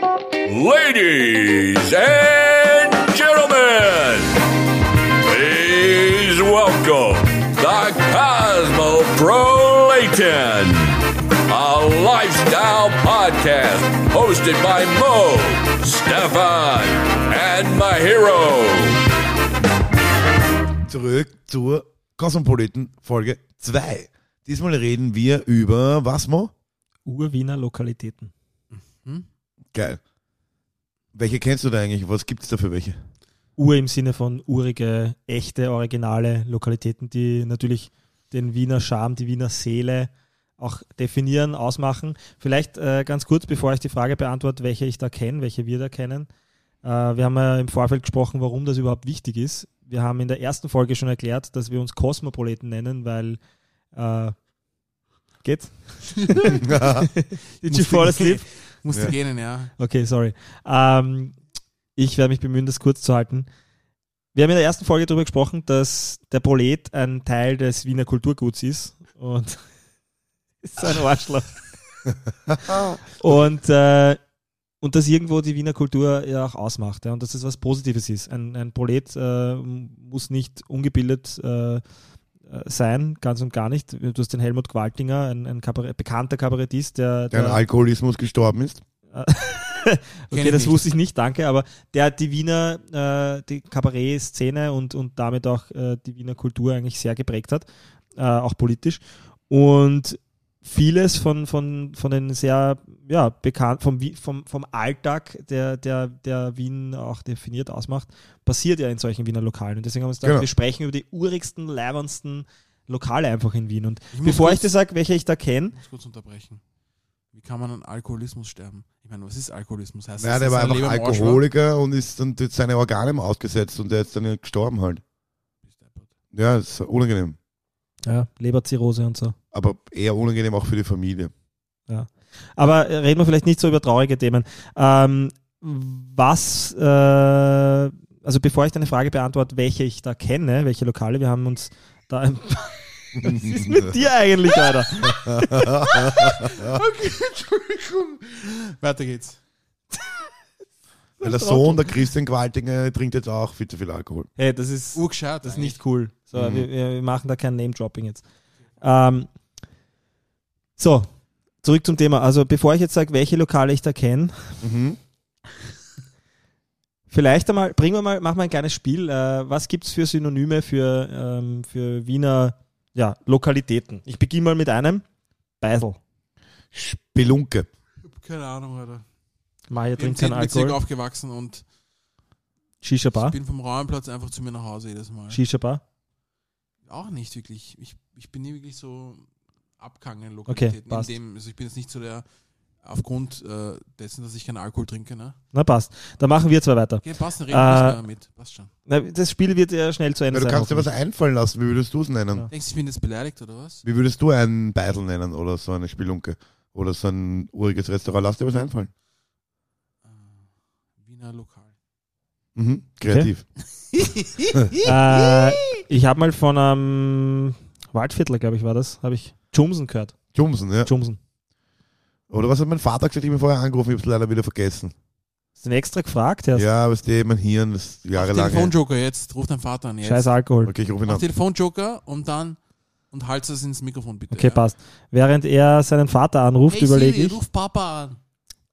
Ladies and gentlemen, please welcome the Cosmopolitan, a lifestyle podcast hosted by Mo, Stefan, and Mahiro. Zurück zur Cosmopolitan Folge 2. Diesmal reden wir über was, Mo? Urwiener Lokalitäten. Geil. Welche kennst du da eigentlich? Was gibt es da für welche? Ur im Sinne von urige, echte, originale Lokalitäten, die natürlich den Wiener Charme, die Wiener Seele auch definieren, ausmachen. Vielleicht äh, ganz kurz, bevor ich die Frage beantworte, welche ich da kenne, welche wir da kennen. Äh, wir haben ja im Vorfeld gesprochen, warum das überhaupt wichtig ist. Wir haben in der ersten Folge schon erklärt, dass wir uns Kosmopoliten nennen, weil äh, geht's? Did you fall asleep? Musste Ja. gehen, ja. Okay, sorry. Ähm, ich werde mich bemühen, das kurz zu halten. Wir haben in der ersten Folge darüber gesprochen, dass der Prolet ein Teil des Wiener Kulturguts ist und ist so ein Arschloch. und, äh, und dass irgendwo die Wiener Kultur ja auch ausmacht ja, und dass das was Positives ist. Ein, ein Prolet äh, muss nicht ungebildet äh, sein, ganz und gar nicht. Du hast den Helmut Gwaltinger, ein, ein Kabarett, bekannter Kabarettist, der, Der an der Alkoholismus gestorben ist. okay, das wusste ich nicht, danke, aber der hat die Wiener, äh, die Kabarett-Szene und, und damit auch äh, die Wiener Kultur eigentlich sehr geprägt hat, äh, auch politisch. Und vieles von, von, von den sehr, ja, bekannt, vom, vom, vom Alltag, der, der, der Wien auch definiert ausmacht, passiert ja in solchen Wiener Lokalen. Und deswegen haben wir uns gedacht, Genau. wir sprechen über die urigsten, leibernsten Lokale einfach in Wien. Und Ich bevor ich kurz- dir sage, welche ich da kenne, Ich muss kurz unterbrechen. Wie kann man an Alkoholismus sterben? Ich meine, was ist Alkoholismus? Heißt Ja, das, der war einfach? Alkoholiker und ist dann jetzt seine Organe ausgesetzt und der ist dann gestorben halt. Ja, ist unangenehm. ja, Leberzirrhose und so. Aber eher unangenehm auch für die Familie. Aber äh, reden wir vielleicht nicht so über traurige Themen. Ähm, was, äh, also bevor ich deine Frage beantworte, welche ich da kenne, welche Lokale, wir haben uns da ein Was ist mit dir eigentlich, Alter? Okay, Entschuldigung. Weiter geht's. Weil der Sohn, der Christian Gewaltinger, trinkt jetzt auch viel zu viel Alkohol. Hey, das ist, Urgescheit. das ist nicht cool. So, Mhm. wir, wir machen da kein Name-Dropping jetzt. Ähm, so, zurück zum Thema. Also bevor ich jetzt sage, welche Lokale ich da kenne, Mhm. Vielleicht einmal, bringen wir mal, machen wir ein kleines Spiel. Äh, was gibt es für Synonyme für, ähm, für Wiener ja, Lokalitäten? Ich beginne mal mit einem. Beisel. Spelunke. Ich hab keine Ahnung, Alter. Ich bin im trinkt keinen 10. Bezirk Alkohol. aufgewachsen und Shisha ich Bar. bin vom Raumplatz einfach zu mir nach Hause jedes Mal. Shisha Bar. Auch nicht wirklich. Ich, ich bin nie wirklich so abgegangen in Lokalitäten. passt. in dem, also ich bin jetzt nicht so der, aufgrund äh, dessen, dass ich keinen Alkohol trinke, ne? Na passt. Dann machen wir zwei weiter. Okay, passt, dann reden Äh, mit. Passt schon. Na, das Spiel wird ja schnell zu Ja, Ende du sein. kannst dir was einfallen lassen. Wie würdest du es nennen? Ja. Denkst du, ich bin jetzt beleidigt oder was? Wie würdest du einen Beisel nennen oder so eine Spelunke? Oder so ein uriges Restaurant? Lass dir was einfallen. Äh, Wiener Lokal. Mhm. Kreativ. äh, ich habe mal von einem Waldviertler, glaube ich, war das, habe ich Jumsen gehört. Jumsen, ja. Jumsen. Oder was hat mein Vater gesagt? Ich habe ihn vorher angerufen, ich habe es leider wieder vergessen. Hast du ihn extra gefragt? Herr? Ja, was der mein Hirn, das jahrelang. Telefonjoker jetzt. Ruf deinen Vater an jetzt. Scheiß Alkohol. Okay, ich rufe ihn Mach an. Telefonjoker und dann und halt es ins Mikrofon bitte. Okay, ja? passt. Während er seinen Vater anruft, Hey überlege ich. ruf Papa an.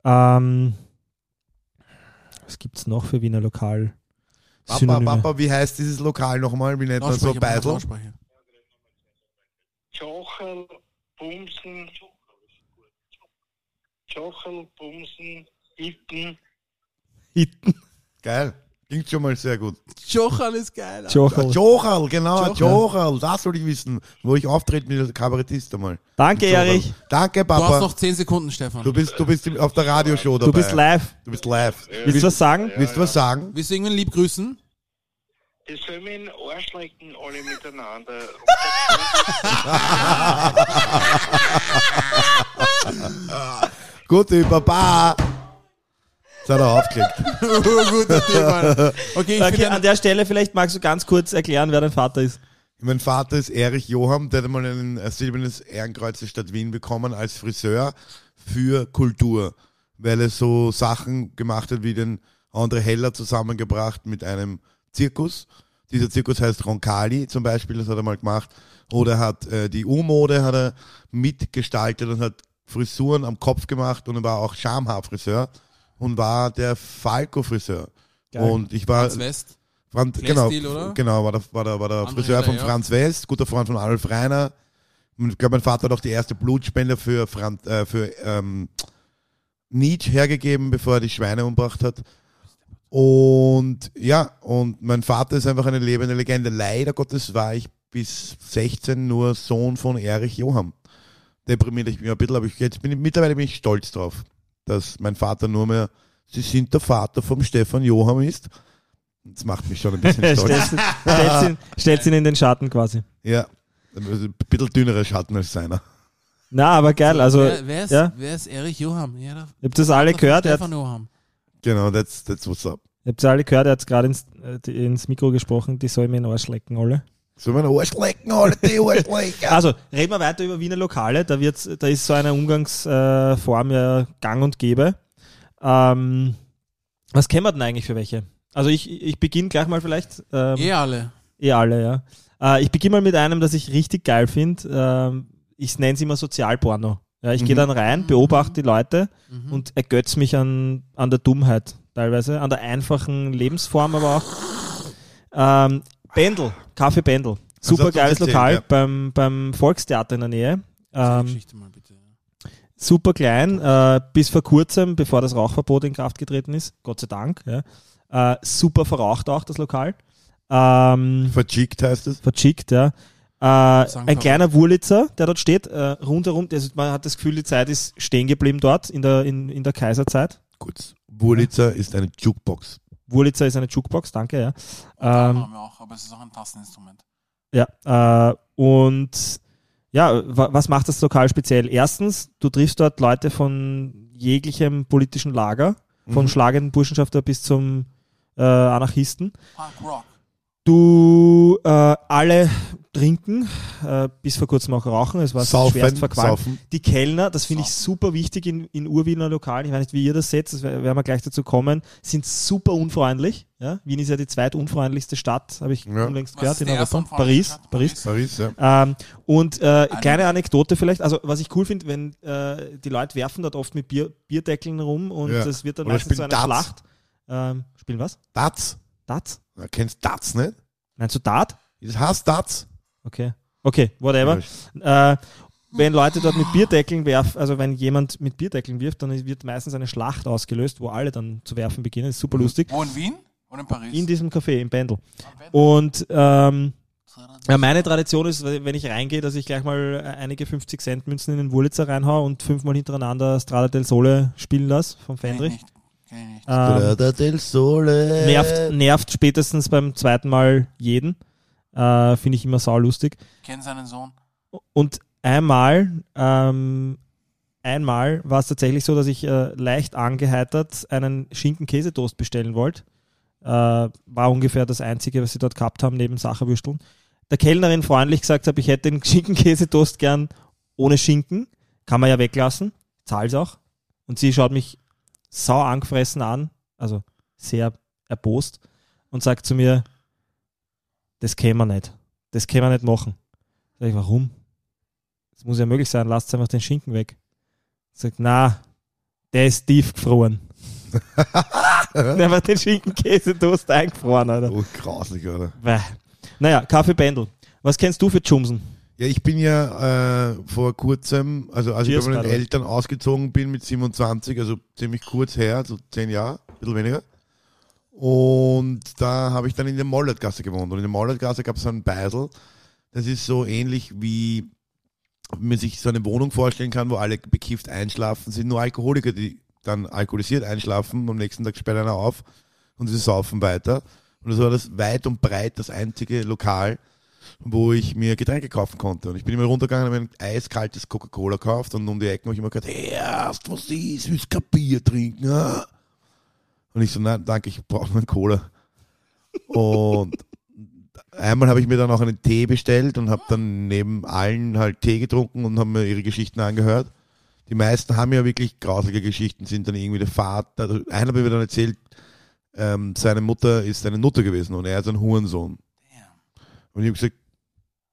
Ähm, was gibt's noch für Wiener Lokal? Papa, Synonyme? Papa, wie heißt dieses Lokal nochmal? Wie nennt man so Beisel? Jochel, Bumsen, Jochel, Bumsen, Hitten, Hitten. Geil. Klingt schon mal sehr gut. Jochal ist geil. Alter. Jochel. Jochal, genau, Jochel. Jochal. Das soll ich wissen, wo ich auftrete mit dem Kabarettist einmal. Danke. Erich. Danke, Du hast Papa. noch 10 Sekunden, Stefan. Du bist, du bist auf der Radioshow dabei. Du bist live. Du bist live. Willst du was sagen? Willst du was sagen? Wir singen lieb grüßen. Die sollen mir in den Arsch lecken, alle miteinander. Gut, Papa. Jetzt hat er aufgelegt. Okay, ich Okay, an der Stelle vielleicht magst du ganz kurz erklären, wer dein Vater ist. Mein Vater ist Erich Joham, der hat mal ein silbernes Ehrenkreuz der Stadt Wien bekommen als Friseur für Kultur. weil er so Sachen gemacht hat, wie den André Heller zusammengebracht mit einem Zirkus. Dieser Zirkus heißt Roncalli zum Beispiel, das hat er mal gemacht. Oder er hat äh, die U-Mode hat er mitgestaltet und hat Frisuren am Kopf gemacht und er war auch Schamhaarfriseur und war der Falco-Friseur. Und ich war Franz West. Franz, genau, oder? genau, war der, war der, war der Friseur von. Franz West, guter Freund von Adolf Reiner. Ich glaube, mein Vater hat auch die erste Blutspende für, Franz, äh, für ähm, Nietzsche hergegeben, bevor er die Schweine umgebracht hat. Und ja, und mein Vater ist einfach eine lebende Legende. Leider Gottes war ich bis 16 nur Sohn von Erich Johann. Deprimiert ich mich ein bisschen, aber ich, jetzt bin ich, mittlerweile bin ich stolz drauf, dass mein Vater nur mehr, sie sind der Vater vom Stefan Johann ist. Das macht mich schon ein bisschen stolz. stellst, stellst, ihn, stellst ihn in den Schatten quasi. Ja, ein bisschen dünnere Schatten als seiner. Na, aber geil. Also, wer, wer, ist, ja. wer ist Erich Johann? Ja, habt das alle gehört. Er Stefan Johann. Genau, that's, that's what's up. ihr habt das alle gehört. Er hat gerade ins, äh, ins Mikro gesprochen. Die sollen mir in den Arsch lecken, alle. So mein Arsch lecken, alle die Arsch lecken. Also, reden wir weiter über Wiener Lokale. Da, wird's, da ist so eine Umgangsform ja gang und gäbe. Ähm, was kennen wir denn eigentlich für welche? Also, ich, ich beginne gleich mal vielleicht. Ähm, Eh alle. Eh alle, ja. Äh, ich beginne mal mit einem, das ich richtig geil finde. Ähm, ich nenne es immer Sozialporno. Ja, ich gehe Mhm. dann rein, beobachte die Leute Mhm. und ergötze mich an, an der Dummheit teilweise, an der einfachen Lebensform aber auch. Ähm, Bendel, Kaffee Bendel. Super hast du geiles Lokal ja. beim, beim Volkstheater in der Nähe. Ähm, super klein, äh, bis vor kurzem, bevor das Rauchverbot in Kraft getreten ist, Gott sei Dank. Ja. Äh, super verraucht auch das Lokal. Ähm, Verchickt heißt es. verschickt, ja. Äh, ein kleiner Wurlitzer, der dort steht, äh, rundherum, also man hat das Gefühl, die Zeit ist stehen geblieben dort in der, in, in der Kaiserzeit. Gut. Wurlitzer ist eine Jukebox. Wurlitzer ist eine Jukebox, danke, ja. Ähm, haben wir auch, aber es ist auch ein Tasteninstrument. ja, äh, und ja, wa was macht das Lokal speziell? Erstens, du triffst dort Leute von jeglichem politischen Lager, von Mhm. schlagenden Burschenschafter bis zum äh, Anarchisten. Punk Rock. Du äh, alle trinken, äh, bis vor kurzem auch rauchen, es war schwerst Saufen, verqualmt. saufen. Die Kellner, das finde ich super wichtig in, in Urwiener Lokalen, ich weiß nicht, wie ihr das seht, das wer- werden wir gleich dazu kommen, sind super unfreundlich. Ja? Wien ist ja die zweitunfreundlichste Stadt, habe ich Ja. unlängst gehört, in Europa. Paris, Stadt? Paris. Paris, ja. Ähm, und äh, kleine Anekdote vielleicht, also was ich cool finde, wenn äh, die Leute werfen dort oft mit Bier, Bierdeckeln rum und Ja. das wird dann Oder meistens so spielen eine Darts. Schlacht. Ähm, spielen was? Darts. Darts? Du kennst Darts nicht? Meinst du Dart? Das heißt Darts. Okay. Okay, whatever. Äh, wenn Leute dort mit Bierdeckeln werfen, also wenn jemand mit Bierdeckeln wirft, dann wird meistens eine Schlacht ausgelöst, wo alle dann zu werfen beginnen. ist super lustig. Wo in Wien? Oder in Paris? In diesem Café, im Pendel. Und ähm, ja, meine Tradition ist, wenn ich reingehe, dass ich gleich mal einige 50 Cent Münzen in den Wurlitzer reinhau und fünfmal hintereinander Strada del Sole spielen lasse vom Fendrich. Ähm, Strada del Sole. nervt, nervt spätestens beim zweiten Mal jeden. Äh, Finde ich immer saulustig. Kenn seinen Sohn. Und einmal, ähm, einmal war es tatsächlich so, dass ich äh, leicht angeheitert einen Schinken-Käsetoast bestellen wollte. Äh, war ungefähr das Einzige, was sie dort gehabt haben, neben Sacherwürsteln. Der Kellnerin freundlich gesagt habe, ich hätte den Schinken-Käsetoast gern ohne Schinken. Kann man ja weglassen. Zahl's auch. Und sie schaut mich sau angefressen an, also sehr erbost, und sagt zu mir, das können wir nicht. Das können wir nicht machen. Sag ich, warum? Das muss ja möglich sein, lasst einfach den Schinken weg. Sagt, na, der ist tief gefroren. der hat den Schinken-Käse-Toast eingefroren, Alter. Oh, grauslich, oder? Naja, Kaffee Bendel. Was kennst du für Jumsen? Ja, ich bin ja äh, vor kurzem, also als Cheers, ich bei meinen. Eltern ausgezogen bin mit 27, also ziemlich kurz her, so zehn Jahre, ein bisschen weniger. Und da habe ich dann in der Mollertgasse gewohnt. Und in der Mollertgasse gab es einen Beisel. Das ist so ähnlich wie man sich so eine Wohnung vorstellen kann, wo alle bekifft einschlafen, sind nur Alkoholiker, die dann alkoholisiert einschlafen, am nächsten Tag sperrt einer auf und sie saufen weiter. Und das war das weit und breit das einzige Lokal, wo ich mir Getränke kaufen konnte. Und ich bin immer runtergegangen habe mir ein eiskaltes Coca-Cola gekauft und um die Ecken habe ich immer hey, erst was ist, willst Bier trinken? ah?" Und ich so, nein, danke, ich brauche nur einen Cola. Und einmal habe ich mir dann auch einen Tee bestellt und habe dann neben allen halt Tee getrunken und habe mir ihre Geschichten angehört. die meisten haben ja wirklich grausige Geschichten, sind dann irgendwie der Vater, also einer hat mir dann erzählt, ähm, seine Mutter ist eine Nutte gewesen und er ist ein Hurensohn. Und ich habe gesagt,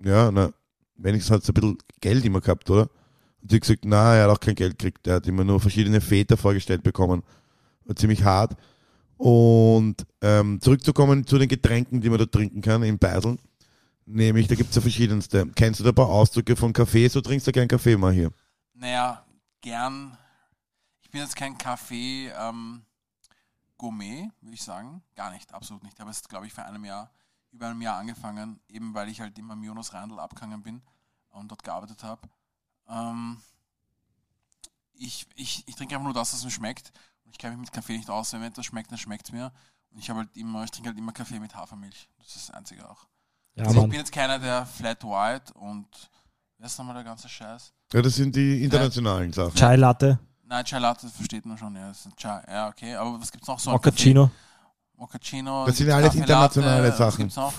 ja, na, wenigstens hat es ein bisschen Geld immer gehabt, oder? Und sie hat gesagt, na, er hat auch kein Geld gekriegt, er hat immer nur verschiedene Väter vorgestellt bekommen. War ziemlich hart. Und ähm, zurückzukommen zu den Getränken, die man da trinken kann in Beiseln. Nämlich, da gibt es ja verschiedenste. Kennst du da ein paar Ausdrücke von Kaffee? So trinkst du gern Kaffee mal hier. Naja, gern. Ich bin jetzt kein Kaffee ähm, Gourmet, würde ich sagen. Gar nicht, absolut nicht. Ich habe es, glaube ich, vor einem Jahr, über einem Jahr angefangen, eben weil ich halt immer am Jonas Randl abgegangen bin und dort gearbeitet habe. Ähm, ich, ich, ich trinke einfach nur das, was mir schmeckt. Ich kenne mich mit Kaffee nicht aus. Wenn mir etwas schmeckt, dann schmeckt es mir. Und ich habe halt immer, ich trinke halt immer Kaffee mit Hafermilch. Das ist das Einzige auch. Ja, also ich bin jetzt keiner der Flat White und wer ist nochmal der ganze Scheiß? Ja, das sind die internationalen Sachen. Chai Latte, Nein, Chai Latte versteht man schon, ja. Das ist Chai, ja, okay. Aber was gibt's noch so? Kaffee? Mochaccino. Das sind alles Kaffee internationale Latte, Sachen. Was gibt's noch?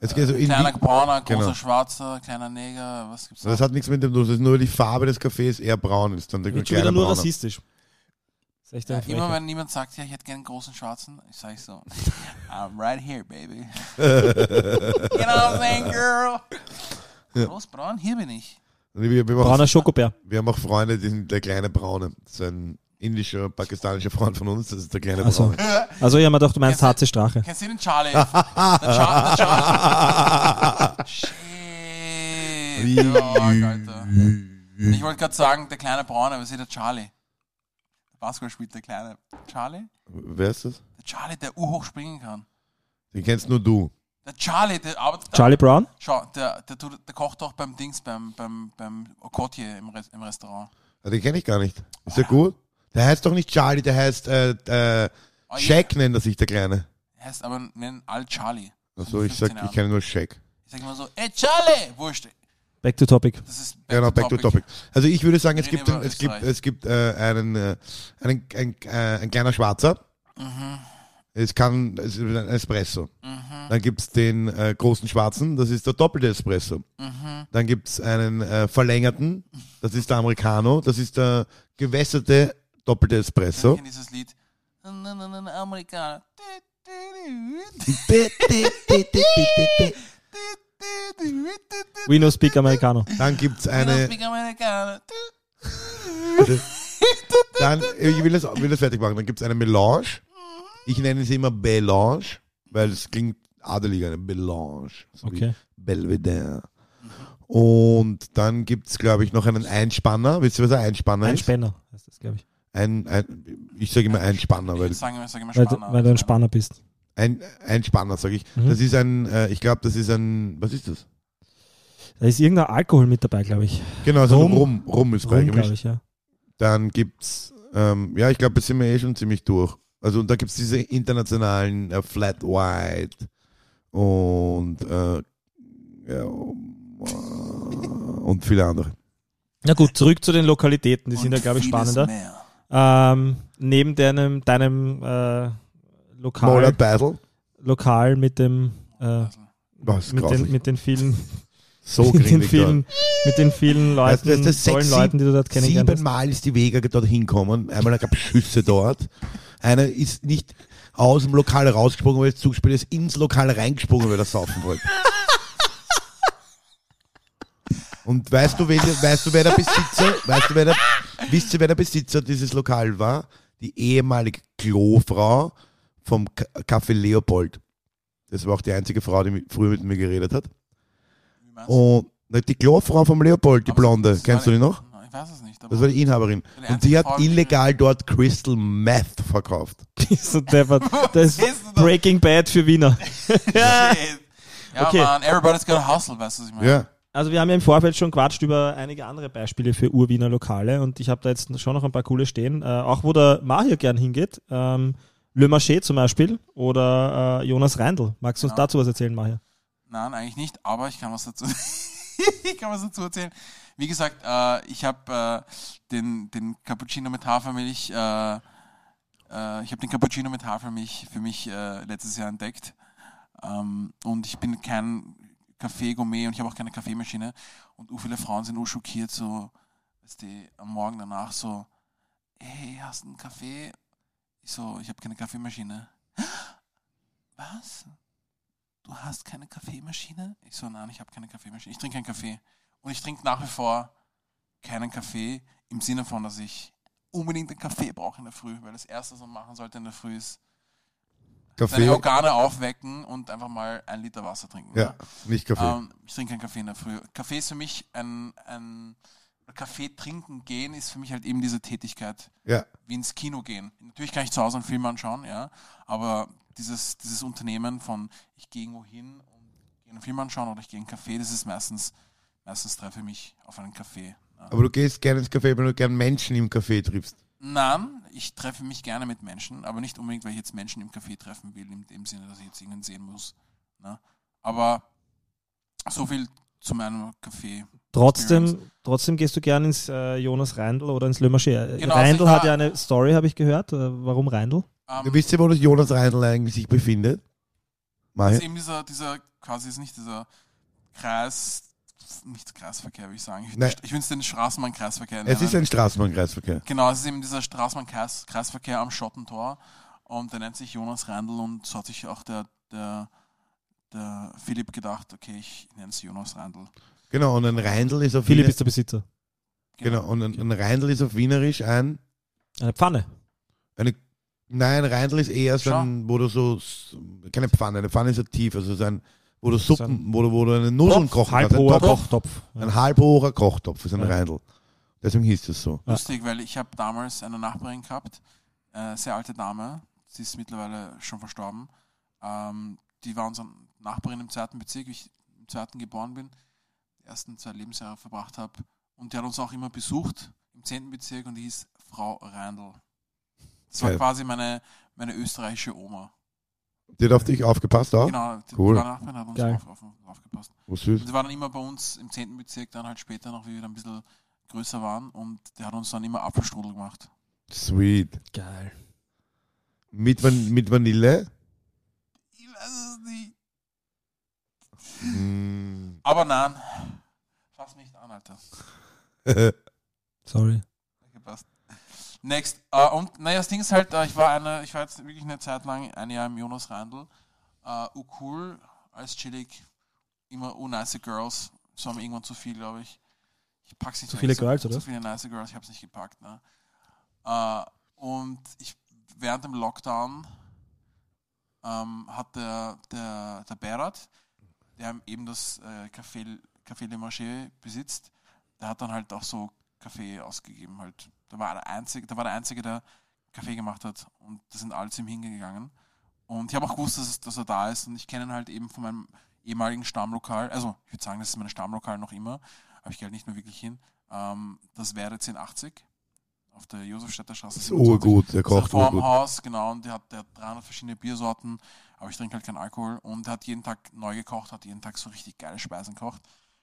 Es geht so in kleiner Brauner, großer Genau. Schwarzer, kleiner Neger, was gibt's noch? das hat nichts mit dem zu tun, das ist nur die Farbe des Kaffees eher braun ist. Dann der Wird schon kleine wieder nur Brauner. rassistisch. Ja, immer wenn jemand sagt, ja, ich hätte gerne einen großen Schwarzen, ich sage so, I'm right here, baby. you know what I'm saying, girl? Groß, braun, hier bin ich. Wir, wir, Brauner Schokobär. wir haben auch Freunde, die sind der kleine Braune. Das ist ein indischer, pakistanischer Freund von uns, das ist der kleine Also, Braune. also ich habe mir gedacht, du meinst HC Strache. Kennst du den Charlie? der Char der Charlie. Shit. Dog, Alter. Ich wollte gerade sagen, der kleine Braune, aber ist der Charlie. Der Basketball spielt der kleine Charlie. Wer ist das? Der Charlie, der urhoch springen kann. Den kennst nur du. Der Charlie, der arbeitet da. Charlie Brown? Schau, der, der, tut- der kocht doch beim Dings, beim, beim, beim Okotie im, Re im Restaurant. Ah, Den kenne ich gar nicht. Ist der gut? Der heißt doch nicht Charlie, der heißt äh, äh, Oh, Shaq nennt er sich, der Kleine. Er heißt aber, nennen alle Charlie. Achso, ich sag, 15 ich kenne nur Shaq. Ich sag immer so, ey Charlie! Wurscht. Back to topic. Das ist Genau, back to topic. Also ich würde sagen, es Reden gibt, es gibt, es gibt äh, einen, äh, einen ein, äh, ein kleiner Schwarzer. Mhm. Es kann, es ist ein Espresso. Mhm. Dann gibt's den äh, großen Schwarzen, das ist der doppelte Espresso. Mhm. Dann gibt's einen äh, verlängerten, das ist der Americano, das ist der gewässerte doppelte Ich Espresso. kenne dieses Lied. Na, We no speak Americano. Dann gibt's Eine. eine, Amerikaner. dann, ich will das, will das fertig machen, dann gibt's eine Melange. Ich nenne sie immer Belange, weil es klingt adelig, eine Belange. So Okay. Belvedere. Und dann gibt's glaube ich, noch einen Einspanner. Wisst ihr, was ein Einspanner Ein ist? Spänner heißt das, glaube ich. Ein, ein, ich sage immer Einspanner, weil Ich sage immer, sag immer Weil, weil du ein Spanner bist. Ein, Einspanner, sage ich. Mhm. Das ist ein, äh, ich glaube, das ist ein, was ist das? Da ist irgendein Alkohol mit dabei, glaube ich. Genau, so Rum. Rum, Rum ist Rum, glaube beigemischt. ich, ja. Dann gibt's, ähm, ja, ich glaube, das sind wir eh schon ziemlich durch. Also und da gibt's diese internationalen äh, Flat White und äh, ja, und viele andere. Na gut, zurück zu den Lokalitäten. Die sind ja, Und glaube ich, spannender. Ähm, neben deinem, deinem äh, Lokal, Moller Battle. Lokal mit dem äh, Also, Was mit, den, mit den vielen so mit den vielen mit den vielen Weißt Leuten, du, das tollen sechs, Leuten, die du dort kennengelernt hast. Siebenmal ist die Vega dort hinkommen. Einmal gab es Schüsse dort. Einer ist nicht aus dem Lokal rausgesprungen, weil es zugespielt ist, ins Lokal reingesprungen, weil er saufen wollte. Und weißt du, wen, weißt du, wer der Besitzer, weißt du, wer der, wisst ihr, wer der Besitzer dieses Lokal war? Die ehemalige Klofrau vom Café Leopold. Das war auch die einzige Frau, die früher mit mir geredet hat. Und die Klofrau vom Leopold, die Aber Blonde, kennst du die noch? Ich weiß es nicht. Aber Das war die Inhaberin. Die Und die hat Frau, illegal dort Crystal Meth verkauft. so deppert. Das ist? Breaking Bad für Wiener. Ja, Okay. man, everybody's got a hustle, weißt du, was ich meine? Ja. Also wir haben ja im Vorfeld schon quatscht über einige andere Beispiele für Urwiener Lokale und ich habe da jetzt schon noch ein paar coole stehen. Äh, auch wo der Mahir gern hingeht. Ähm, Le Marché zum Beispiel oder äh, Jonas Reindl. Magst du uns Genau. dazu was erzählen, Mahir? Nein, eigentlich nicht, aber ich kann was dazu, ich kann was dazu erzählen. Wie gesagt, äh, ich habe äh, den, den Cappuccino mit Hafermilch, äh, äh, ich habe den Cappuccino mit Hafermilch für mich äh, letztes Jahr entdeckt. Ähm, und ich bin kein Kaffee-Gourmet und ich habe auch keine Kaffeemaschine. Und viele Frauen sind schockiert, so, weißt du, am Morgen danach so, hey, hast du einen Kaffee? Ich so, ich habe keine Kaffeemaschine. Was? Du hast keine Kaffeemaschine? Ich so, nein, ich habe keine Kaffeemaschine. Ich trinke keinen Kaffee. Und ich trinke nach wie vor keinen Kaffee im Sinne von, dass ich unbedingt einen Kaffee brauche in der Früh, weil das Erste, was man machen sollte in der Früh, ist seine Kaffee? Organe aufwecken und einfach mal ein Liter Wasser trinken. Ja, nicht Kaffee. Ähm, ich trinke keinen Kaffee in der Früh. Kaffee ist für mich ein, ein Kaffee trinken gehen ist für mich halt eben diese Tätigkeit, ja, wie ins Kino gehen. Natürlich kann ich zu Hause einen Film anschauen, ja, aber dieses, dieses Unternehmen von ich gehe irgendwo hin und gehe einen Film anschauen oder ich gehe in einen Café, das ist meistens, meistens treffe ich mich auf einen Café. Ja. aber du gehst gerne ins Café, weil du gerne Menschen im Café triffst. Nein, ich treffe mich gerne mit Menschen, aber nicht unbedingt, weil ich jetzt Menschen im Café treffen will, in dem Sinne, dass ich jetzt irgendwen sehen muss. Ne? Aber so viel zu meinem Café. Trotzdem, trotzdem gehst du gern ins äh, Jonas Reindl oder ins Le Marché. Genau, also Reindl ich hat ja eine Story, habe ich gehört. Äh, warum Reindl? Ähm, Du wisst ja, wo das Jonas Reindl eigentlich sich befindet? Das ist eben dieser, dieser, quasi ist nicht dieser Kreis, nicht Kreisverkehr, würde ich sagen. Ich, Nein. ich will es den Straßenbahn-Kreisverkehr Es ist ein Straßenbahnkreisverkehr. Genau, es ist eben dieser Straßenbahn-Kreisverkehr am Schottentor und der nennt sich Jonas Reindl und so hat sich auch der, der, der Philipp gedacht, okay, ich nenne es Jonas Reindl. Genau, und ein Reindl ist auf Philipp Wiener- ist der Besitzer. Genau, und ein, ein Reindl ist auf Wienerisch ein. Eine Pfanne. Eine, nein, ein Reindl ist eher so ein, wo du so, keine Pfanne, eine Pfanne ist ja tief, also so ein, wo du Suppen, wo du, wo du eine Nudeln kochen halb kannst. Ein, hoher Topf, Kochtopf. ein halb hoher Kochtopf ist ein Ja. Reindl. Deswegen hieß es so. Ja. Lustig, weil ich habe damals eine Nachbarin gehabt, äh, sehr alte Dame, sie ist mittlerweile schon verstorben. Ähm, die war unsere Nachbarin im zweiten Bezirk, wie ich im zweiten geboren bin, ersten zwei Lebensjahre verbracht habe. Und die hat uns auch immer besucht im zehnten Bezirk und die hieß Frau Reindl. Das war Geil. quasi meine, meine österreichische Oma. Die hat auf dich aufgepasst auch? Genau, die, Cool. die Nachbarin, hat uns Geil. auf, auf, aufgepasst. Oh, süß. Und sie war dann immer bei uns im 10. Bezirk, dann halt später noch, wie wir dann ein bisschen größer waren. Und der hat uns dann immer Apfelstrudel gemacht. Sweet. Geil. Mit, Van mit Vanille? Ich weiß es nicht. Mm. Aber nein, fass mich nicht an, Alter. Sorry. Gepasst. Next. Äh, und naja, das Ding ist halt, äh, ich war eine, ich war jetzt wirklich eine Zeit lang, ein Jahr im Jonas Reindl. Äh, cool, als chillig, immer unnice Girls. Es war mir irgendwann zu viel, glaube ich. Ich pack's nicht Zu viele Ich- Girls, oder? Zu viele nice Girls, ich hab's nicht gepackt. Ne? Äh, und ich, während dem Lockdown ähm, hat der, der, der Berat, der eben das äh, Café, Café Le Marché besitzt, der hat dann halt auch so Kaffee ausgegeben. Halt. Da war der Einzige, der war der Einzige, der Kaffee gemacht hat. Und da sind alle zu ihm hingegangen. Und ich habe auch gewusst, dass, dass er da ist. Und ich kenne ihn halt eben von meinem ehemaligen Stammlokal. Also, ich würde sagen, das ist mein Stammlokal noch immer. Aber ich gehe halt nicht mehr wirklich hin. Ähm, das wäre 1080 auf der Josefstädter Straße. Das ist urgut, der kocht urgut. Formhaus, genau, und der hat, der hat 300 verschiedene Biersorten, aber ich trinke halt keinen Alkohol und der hat jeden Tag neu gekocht, hat jeden Tag so richtig geile Speisen gekocht.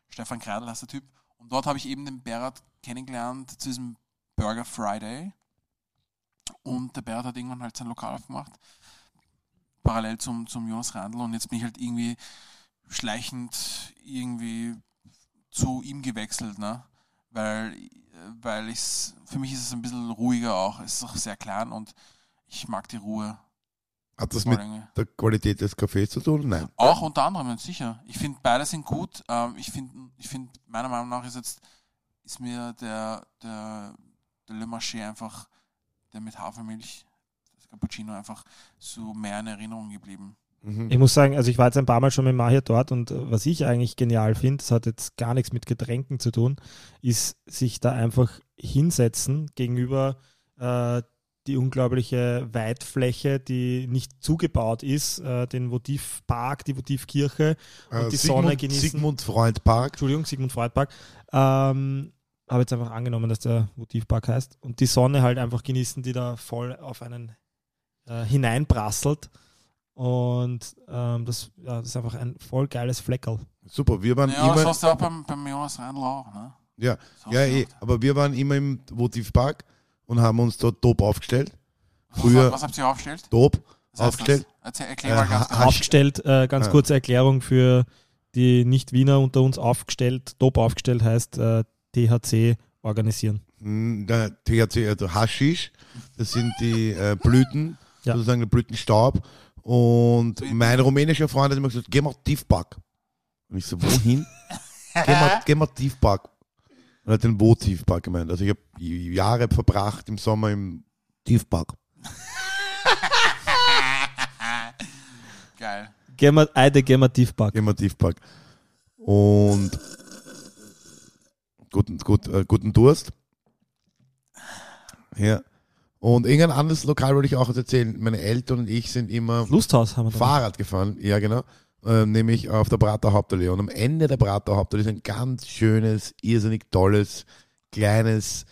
Stefan Kreidel heißt der Typ. Und dort habe ich eben den Berat kennengelernt zu diesem Burger Friday. Und der Berat hat irgendwann halt sein Lokal aufgemacht, parallel zum, zum Jonas Randl. Und jetzt bin ich halt irgendwie schleichend irgendwie zu ihm gewechselt, ne? Weil, weil ich's, für mich ist es ein bisschen ruhiger auch. Es ist auch sehr klein und ich mag die Ruhe. Hat das mit der Qualität des Kaffees zu tun? Nein. Auch unter anderem, sicher. Ich finde, beide sind gut. Ähm, ich finde, ich find, meiner Meinung nach ist jetzt, ist mir der, der, der Le Marché einfach, der mit Hafermilch, das Cappuccino einfach so mehr in Erinnerung geblieben. Mhm. Ich muss sagen, also ich war jetzt ein paar Mal schon mit Mahir dort und äh, was ich eigentlich genial finde, das hat jetzt gar nichts mit Getränken zu tun, ist sich da einfach hinsetzen gegenüber äh, die unglaubliche Weitfläche, die nicht zugebaut ist, äh, den Votivpark, die Votivkirche und Äh, die Sigmund, Sonne genießen. Sigmund Freund Park. Entschuldigung, Sigmund Freud Park. Ähm, habe jetzt einfach angenommen, dass der Votivpark heißt. Und die Sonne halt einfach genießen, die da voll auf einen äh, hineinprasselt. Und ähm, das, ja, das ist einfach ein voll geiles Fleckerl. Super, wir waren Ja, das immer. hast du auch beim, beim Jonas Reindl auch, ne? Ja, Das ja eh, aber wir waren immer im Votivpark und haben uns dort top aufgestellt. Was, Früher was habt ihr aufgestellt? top Was aufgestellt. Das? Erzähl, erklär mal Äh, ganz kurz. Aufgestellt, äh, ganz Ja. kurze Erklärung für die Nicht-Wiener unter uns aufgestellt. Top aufgestellt heißt äh, THC organisieren. Hm, Der THC, also Haschisch, das sind die äh, Blüten, Ja. sozusagen der Blütenstaub. Und mein rumänischer Freund hat immer gesagt, geh mal Tiefpark. Und ich so, wohin? geh, mal, geh mal Tiefpark. Und er hat den Wo Tiefpark gemeint. Also ich habe Jahre verbracht im Sommer im Tiefpark. Geil. Gehen wir, Eide, gehen wir Tiefpark. Geh mal Tiefpark. Und guten, gut, äh, guten Durst. Ja. Und irgendein anderes Lokal wollte ich auch erzählen. Meine Eltern und ich sind immer Lusthaus haben wir. Fahrrad gefahren, ja genau, äh, nämlich auf der Prater Hauptallee. Und am Ende der Prater Hauptallee ist ein ganz schönes, irrsinnig tolles, kleines,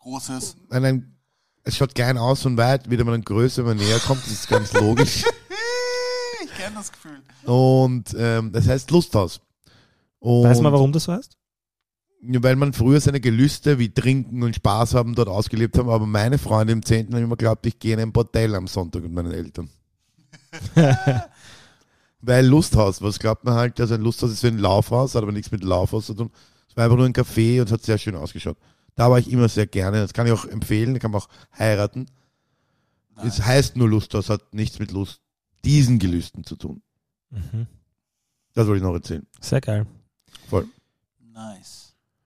Großes. nein, nein, es schaut klein aus von weit, wieder mal größer, wenn man näher kommt, das ist ganz logisch. Ich kenne das Gefühl. Und ähm, das heißt Lusthaus. Und Weiß man, warum das heißt? Weil man früher seine Gelüste wie Trinken und Spaß haben dort ausgelebt haben, aber meine Freunde im 10. haben immer geglaubt, ich gehe in ein Bordell am Sonntag mit meinen Eltern. weil Lusthaus, was glaubt man halt, dass ein Lusthaus ist wie ein Laufhaus, hat aber nichts mit Laufhaus zu tun. Es war einfach nur ein Café und es hat sehr schön ausgeschaut. Da war ich immer sehr gerne, das kann ich auch empfehlen, da kann man auch heiraten. Es heißt nur Lusthaus, hat nichts mit Lust, diesen Gelüsten zu tun. Mhm. Das wollte ich noch erzählen. Sehr geil. Voll. Nice.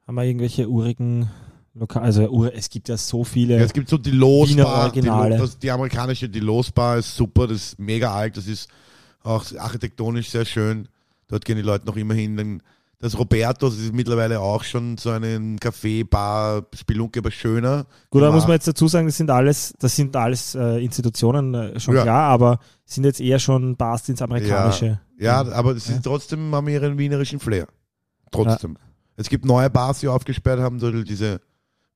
Haben wir irgendwelche urigen Lokal, also Ur es gibt ja so viele. Ja, es gibt so die Los Wiener Bar, die, das, die amerikanische die Los Bar ist super, das ist mega alt, das ist auch architektonisch sehr schön. Dort gehen die Leute noch immer hin. Das Roberto, das ist mittlerweile auch schon so einen Café, Bar, Spelunke, aber schöner. Gut, da Ja. muss man jetzt dazu sagen, das sind alles, das sind alles äh, Institutionen, äh, schon Ja. klar, aber sind jetzt eher schon Bars ins Amerikanische. Ja, aber es Ja. ist trotzdem, haben ihren wienerischen Flair. Trotzdem. Es gibt neue Bars, die aufgesperrt haben, so diese,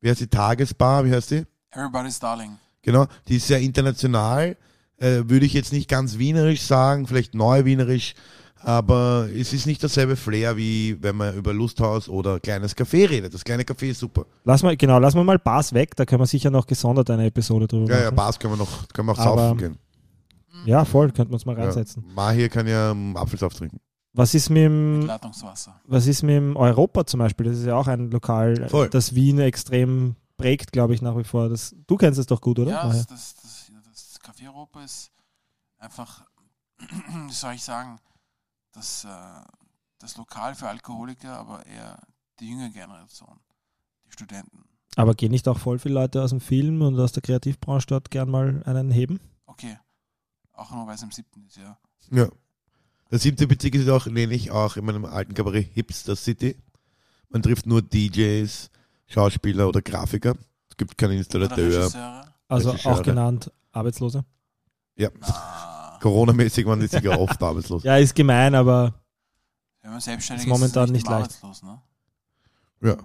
wie heißt die, Tagesbar, wie heißt die? Everybody's Darling. Genau, die ist sehr international. Äh, würde ich jetzt nicht ganz wienerisch sagen, vielleicht neu wienerisch, aber es ist nicht dasselbe Flair, wie wenn man über Lusthaus oder kleines Café redet. Das kleine Café ist super. Lass mal, genau, lassen wir mal Bars weg, da können wir sicher noch gesondert eine Episode drüber Ja, ja, machen. Bars können wir noch, können wir auch Aber- saufen gehen. Ja, voll, könnten wir uns mal Ja. reinsetzen. Mahir kann ja Apfelsaft trinken. Was ist mit dem, Mit Leitungswasser. was ist mit dem Europa zum Beispiel? Das ist ja auch ein Lokal, Voll. das Wien extrem prägt, glaube ich, nach wie vor. Das, du kennst es doch gut, oder? Ja, das, das, das Café Europa ist einfach, wie soll ich sagen, das, äh, das Lokal für Alkoholiker, aber eher die jüngere Generation, die Studenten. Aber gehen nicht auch voll viele Leute aus dem Film und aus der Kreativbranche dort gern mal einen heben? Okay. Auch nur, weil es im siebten ist, ja. Ja. Der siebte Bezirk ist auch, nenne ich auch in meinem alten Kabarett Hipster City. Man trifft nur DJs, Schauspieler oder Grafiker. Es gibt keinen Oder Installateur. Also auch genannt Arbeitslose. Ja. Na, Corona-mäßig waren die sicher oft arbeitslos. Ja, ist gemein, aber wenn man selbstständig Ist momentan ist, nicht immer leicht. arbeitslos, ne? Ja.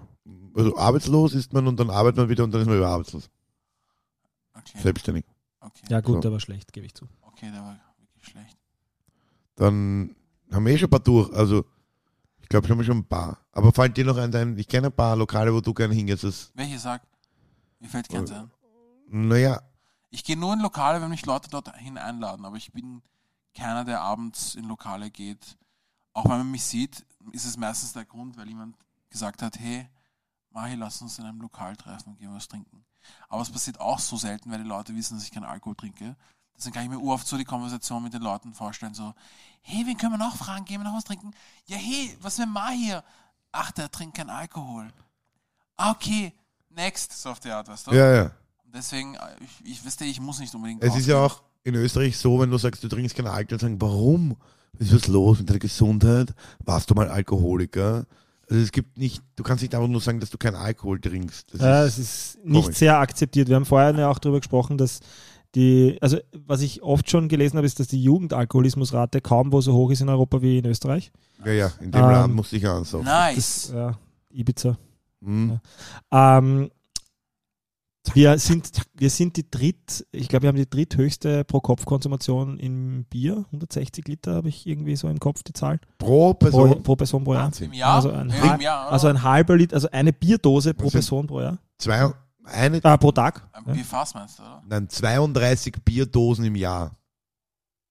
Also arbeitslos ist man und dann arbeitet man wieder und dann ist man wieder arbeitslos. Okay. Selbstständig. Okay. ja gut, So. aber schlecht, gebe ich zu. okay, der war. Dann haben wir eh schon ein paar durch. Also, ich glaube, schon mal schon ein paar. Aber fallen dir noch ein, dein, ich kenne ein paar Lokale, wo du gerne hingehst. Das, Welche sagt? Mir fällt keins ein. naja, Ich gehe nur in Lokale, wenn mich Leute dorthin einladen, aber ich bin keiner, der abends in Lokale geht. Auch wenn man mich sieht, ist es meistens der Grund, weil jemand gesagt hat, hey, Mahi, lass uns in einem Lokal treffen und gehen was trinken. Aber es passiert auch so selten, weil die Leute wissen, dass ich keinen Alkohol trinke. Deswegen kann ich mir oft so die Konversation mit den Leuten vorstellen, so, hey, wen können wir noch fragen? Gehen wir noch was trinken? Ja, hey, was mit Mahi? Ach, der trinkt keinen Alkohol. Ah, okay, next, so auf die Art, weißt du? ja, ja. Deswegen, äh, ich, ich wüsste, ich muss nicht unbedingt. Es ist ja auch in Österreich so, wenn du sagst, du trinkst keinen Alkohol, sagen, warum? Was ist was los mit deiner Gesundheit? Warst du mal Alkoholiker? Also es gibt nicht, du kannst nicht einfach nur sagen, dass du keinen Alkohol trinkst. Das Ja, ist, es ist nicht komisch. sehr akzeptiert. Wir haben vorher ja auch darüber gesprochen, dass die, also was ich oft schon gelesen habe, ist, dass die Jugendalkoholismusrate kaum wo so hoch ist in Europa wie in Österreich. ja, ja, in dem Ähm, Land musste ich ansaufen. Nice. Das, ja, Ibiza. Hm. Ähm, wir sind, wir sind die dritt, ich glaube, wir haben die dritthöchste Pro-Kopf-Konsumation im Bier. 160 Liter habe ich irgendwie so im Kopf die Zahl. Pro Pro, Person pro Person pro Jahr. Wahnsinn. Im Jahr? Also ein, halb- im Jahr, also ein halber Liter, also eine Bierdose pro sind- Person pro Jahr. Zwei, eine, Ah, pro Tag. Ein Ja. Bierfass meinst du, oder? nein, 32 Bierdosen im Jahr.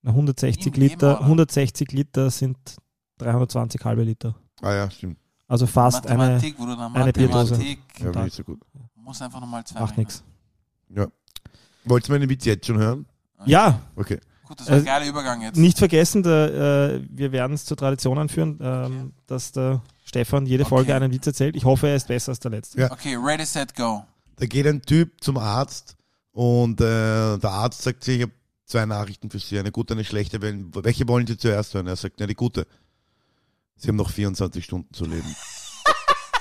Na, 160 Im Leben, Liter, oder? 160 Liter sind 320 halbe Liter. Ah ja, stimmt. Also fast eine, Mathematik, wo du eine Bierdose. Mathematik Ja, nicht so gut. muss einfach nochmal zwei macht nichts. Wolltest du meinen Witz jetzt schon hören? Ja, Okay. Gut, das war ein Äh, geiler Übergang jetzt. nicht vergessen, der, äh, wir werden es zur Tradition anführen, ähm, dass der Stefan jede Okay. Folge einen Witz erzählt. Ich hoffe, er ist besser als der letzte. Ja. Okay, ready, set, go. Da geht ein Typ zum Arzt und äh, der Arzt sagt sich, ich habe zwei Nachrichten für Sie, eine gute, eine schlechte. Welche wollen Sie zuerst hören? Er sagt, ja, die gute. Sie haben noch 24 Stunden zu leben.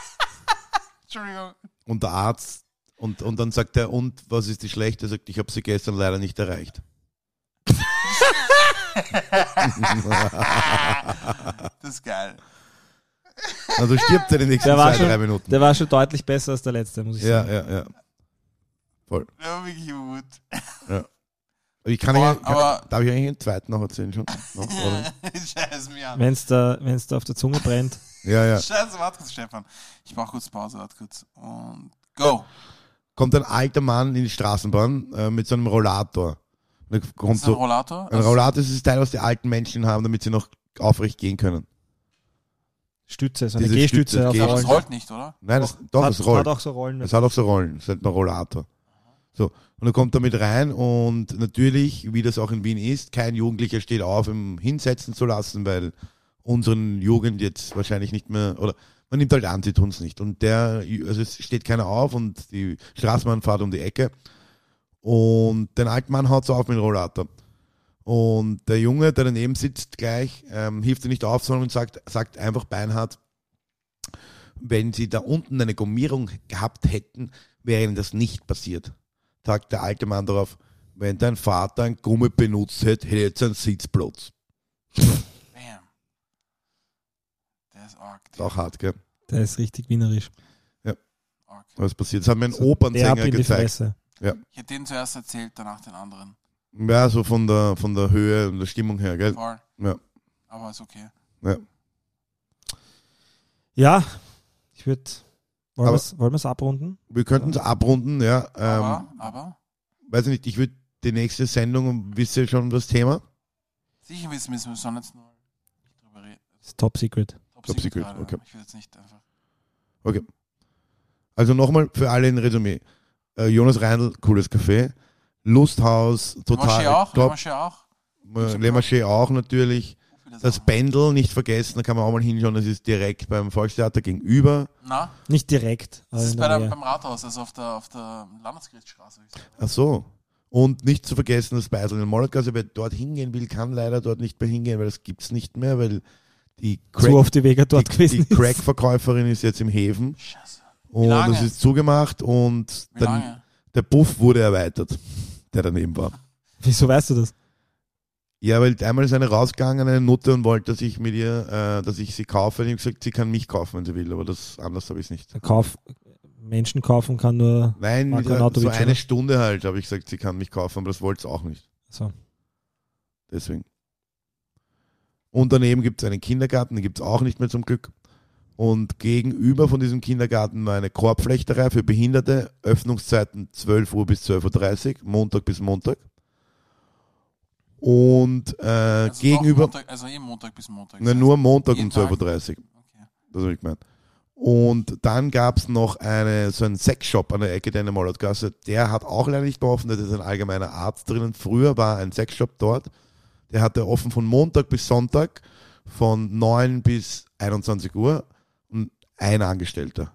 Entschuldigung. Und der Arzt, und, und dann sagt er, und was ist die schlechte? Er sagt, ich habe sie gestern leider nicht erreicht. Das ist geil. Also stirbt er in den nächsten Der war zwei, schon- drei Minuten. Der war schon deutlich besser als der letzte, muss ich ja, sagen. ja, ja. Voll. Ja, wirklich gut. Ich kann, Aber- nicht, kann aber- darf ich eigentlich einen zweiten noch erzählen schon? Noch? Scheiß mir an. Wenn es da, wenn's da auf der Zunge brennt. Ja, ja. Scheiße, warte kurz, Stefan. Ich brauche kurz Pause, warte kurz. Und go. Kommt ein alter Mann in die Straßenbahn äh, mit so einem Rollator. Und kommt Ist das ein so, Rollator? ein Rollator ist das Teil, was die alten Menschen haben, damit sie noch aufrecht gehen können. Stütze, so eine Diese Gehstütze Stütze, auf Aber das Rollen. rollt nicht, oder? Nein, das, doch, hat, das rollt. hat auch so Rollen. Es hat auch so Rollen, es ist halt ein Rollator. So, und dann kommt er mit rein und natürlich, wie das auch in Wien ist, kein Jugendlicher steht auf, ihm hinsetzen zu lassen, weil unseren Jugend jetzt wahrscheinlich nicht mehr, oder man nimmt halt an, sie tun es nicht. Und der, also es steht keiner auf und die Straßenbahn fährt um die Ecke und den alten Mann haut so auf mit dem Rollator. Und der Junge, der daneben sitzt, gleich, ähm, hilft er nicht auf, sondern sagt, sagt einfach beinhart, wenn sie da unten eine Gummierung gehabt hätten, wäre ihnen das nicht passiert. Sagt der alte Mann darauf, wenn dein Vater ein Gummi benutzt hätte, hätte er jetzt einen Sitzplatz. Bam. Der ist arg. Ist auch hart, gell? Der ist richtig wienerisch. arg. Was passiert? Das hat mir ein So, Opernsänger gezeigt. Fresse. Ich hätte den zuerst erzählt, danach den anderen. Ja, so von der, von der Höhe und der Stimmung her, gell? Voll. Ja. Aber ist okay. Ja, ich würde. Wollen wir es abrunden? Wir könnten es abrunden, ja. Ähm, Aber, aber, weiß ich nicht, ich würde die nächste Sendung, wisst ihr schon das Thema? sicher wissen wir, wir sollen jetzt nur nicht drüber reden. Das ist top secret. Top Secret, gerade. okay. Ich will jetzt nicht einfach. Also nochmal für alle in Resümee. Äh, Jonas Reindl, cooles Café. Lusthaus, total Marché auch? top. Marché auch? Le Marché auch natürlich. Das. Pendel nicht vergessen, da kann man auch mal hinschauen, das ist direkt beim Volkstheater gegenüber. Na, Nicht direkt. das ist bei der, beim Rathaus, also auf der, auf der Landesgerichtsstraße. Ach so. Und nicht zu vergessen das Beisel in der Mollergasse, wer dort hingehen will, kann leider dort nicht mehr hingehen, weil das gibt's nicht mehr, weil die Zu Crack, oft die Wege dort die, gewesen die ist. Crack-Verkäuferin ist jetzt im Häfen Scheiße. und es ist zugemacht und der Puff wurde erweitert, der daneben war. Wieso weißt du das? Ja, weil einmal ist eine rausgegangen, eine Nutte und wollte, dass ich mit ihr, äh, dass ich sie kaufe. Und ich habe gesagt, sie kann mich kaufen, wenn sie will, aber das anders habe ich nicht. Der Kauf, Menschen kaufen kann nur. Nein, Marko mit, äh, so eine oder? Stunde halt, habe ich gesagt, sie kann mich kaufen, aber das wollte es auch nicht. So. Deswegen. Und daneben gibt es einen Kindergarten, den gibt es auch nicht mehr zum Glück. Und gegenüber von diesem Kindergarten war eine Korbflechterei für Behinderte, Öffnungszeiten 12 Uhr bis 12.30 Uhr, Montag bis Montag. Und äh, Also gegenüber, Montag, also eh Montag bis Montag. na, nur Montag um jeden Tag. 12.30 Uhr. Okay. Das habe ich gemeint. Und dann gab es noch eine, so einen Sexshop an der Ecke der Mollertgasse. Der hat auch leider nicht mehr offen, da ist ein allgemeiner Arzt drinnen. Früher war ein Sexshop dort. Der hatte offen von Montag bis Sonntag von 9 bis 21 Uhr ein Angestellter.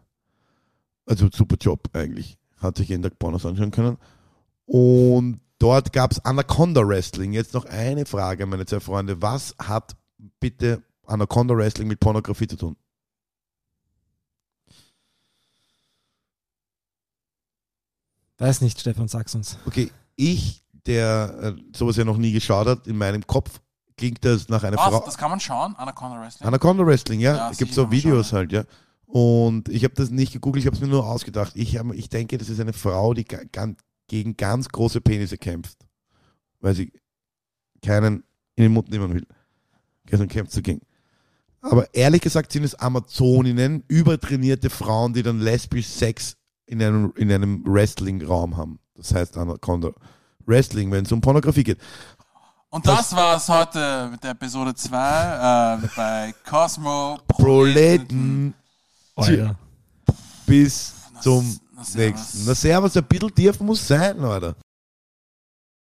Also super Job eigentlich. Hat sich jeden Tag Pornos anschauen können. Und dort gab es Anaconda Wrestling. Jetzt noch eine Frage, meine zwei Freunde. Was hat bitte Anaconda Wrestling mit Pornografie zu tun? Weiß nicht, Stefan, sag's uns. Okay, ich, der äh, sowas ja noch nie geschaut hat, in meinem Kopf klingt das nach einer Was? Frau. Das kann man schauen? Anaconda Wrestling? Anaconda Wrestling, ja. Ja, es gibt so schauen, Videos ja. halt, ja. Und ich habe das nicht gegoogelt, ich habe es mir nur ausgedacht. Ich, hab, ich denke, das ist eine Frau, die gegen ganz große Penisse kämpft. Weil sie keinen in den Mund nehmen will. Gestern kämpft sie gegen. Aber ehrlich gesagt sind es Amazoninnen, übertrainierte Frauen, die dann lesbisch Sex in einem, in einem Wrestling-Raum haben. Das heißt Anaconda Wrestling, wenn es um Pornografie geht. Und das war's heute mit der Episode 2 äh, bei Cosmo Proleten. Alter. Bis zum nächsten. Na servus, ein bisschen tief muss sein, Alter.